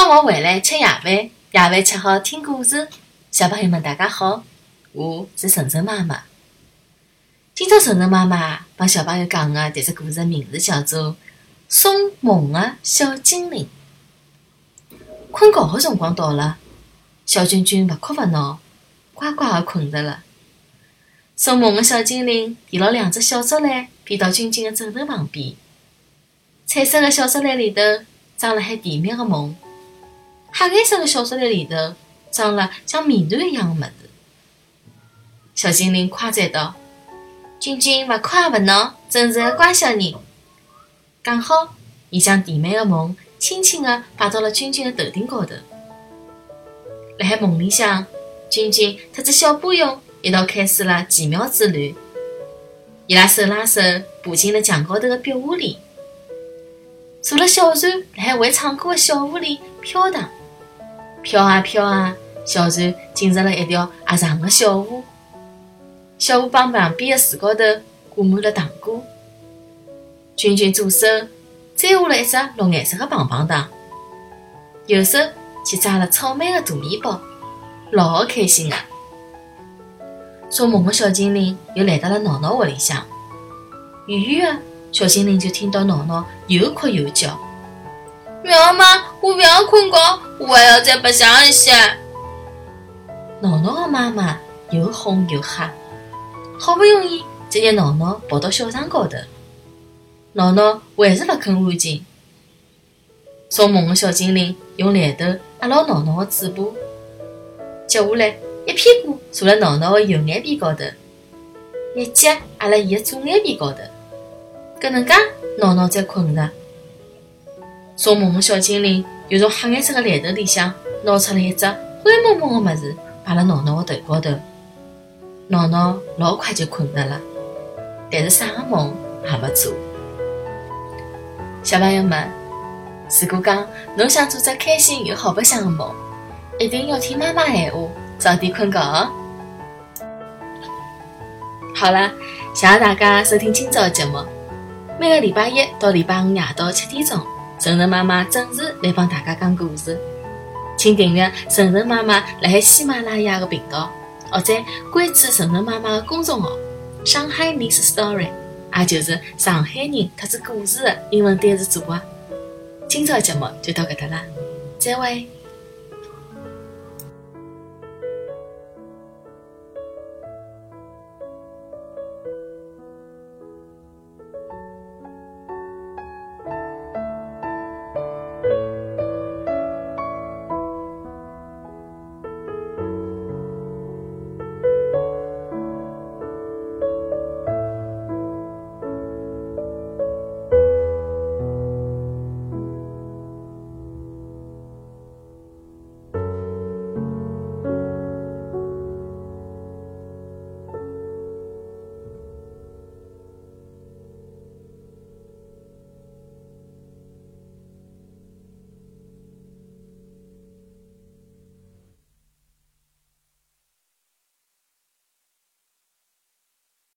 放学回来吃夜饭，夜饭吃好听故事。小朋友们，大家好，我是晨晨妈妈。今朝晨晨妈妈帮小朋友讲的迭只故事名字叫做《送梦的小精灵》。困觉的辰光到了，小君君勿哭勿闹，乖乖的困着了。送梦的小精灵提了两只小竹篮，飞到君君的枕头旁边。彩色的小竹篮里头装了海甜蜜的梦。黑颜色的小竹篮里头装了像面团一样的么子。小精灵夸赞道：“君君勿哭也勿闹，真是个乖小人。”讲好，伊将甜美的梦轻轻地摆到了君君的头顶高头。辣海梦里向，君君特子小波勇一道开始了奇妙之旅。伊拉手拉手爬进了墙高头的壁画里，坐了小船辣海会唱歌的小屋里飘荡。飘啊飘啊，小船进入了一条狭长的小河。小河旁旁边的树高头挂满了糖果。君君左手摘下了一只绿颜色的棒棒糖，右手去抓了草莓的大面包，老开心啊！做梦的小精灵又来到了闹闹屋里向，远远的小精灵就听到闹闹又哭又叫。不要嘛！我不要困觉，我还要再白相一些。闹闹的妈妈又哄又吓，好不容易才让闹闹跑到小床高头。闹闹还是不肯安静。做梦的小精灵用链头压牢闹闹的嘴巴，接下来一屁股坐辣闹闹的右眼皮高头，一脚压辣伊的左眼皮高头，搿能介闹闹才困着。做梦的小精灵又从黑颜色的篮头里向拿出了一只灰蒙蒙的物事，摆辣闹闹的头高头。闹闹老快就困着了，但是啥个梦也没做。小朋友们，如果讲侬想做只开心又好白相的梦，一定要听妈妈闲话，早点困觉哦。好了，谢谢大家收听今朝的节目。每个礼拜一到礼拜五夜到七点钟。晨晨妈妈准时来帮大家讲故事，请订阅晨晨妈妈来喜马拉雅的频道，或者关注晨晨妈妈的公众号“上海 Miss Story”，也就是上海人特子故事的英文单词组合。今朝节目就到搿搭啦，再会。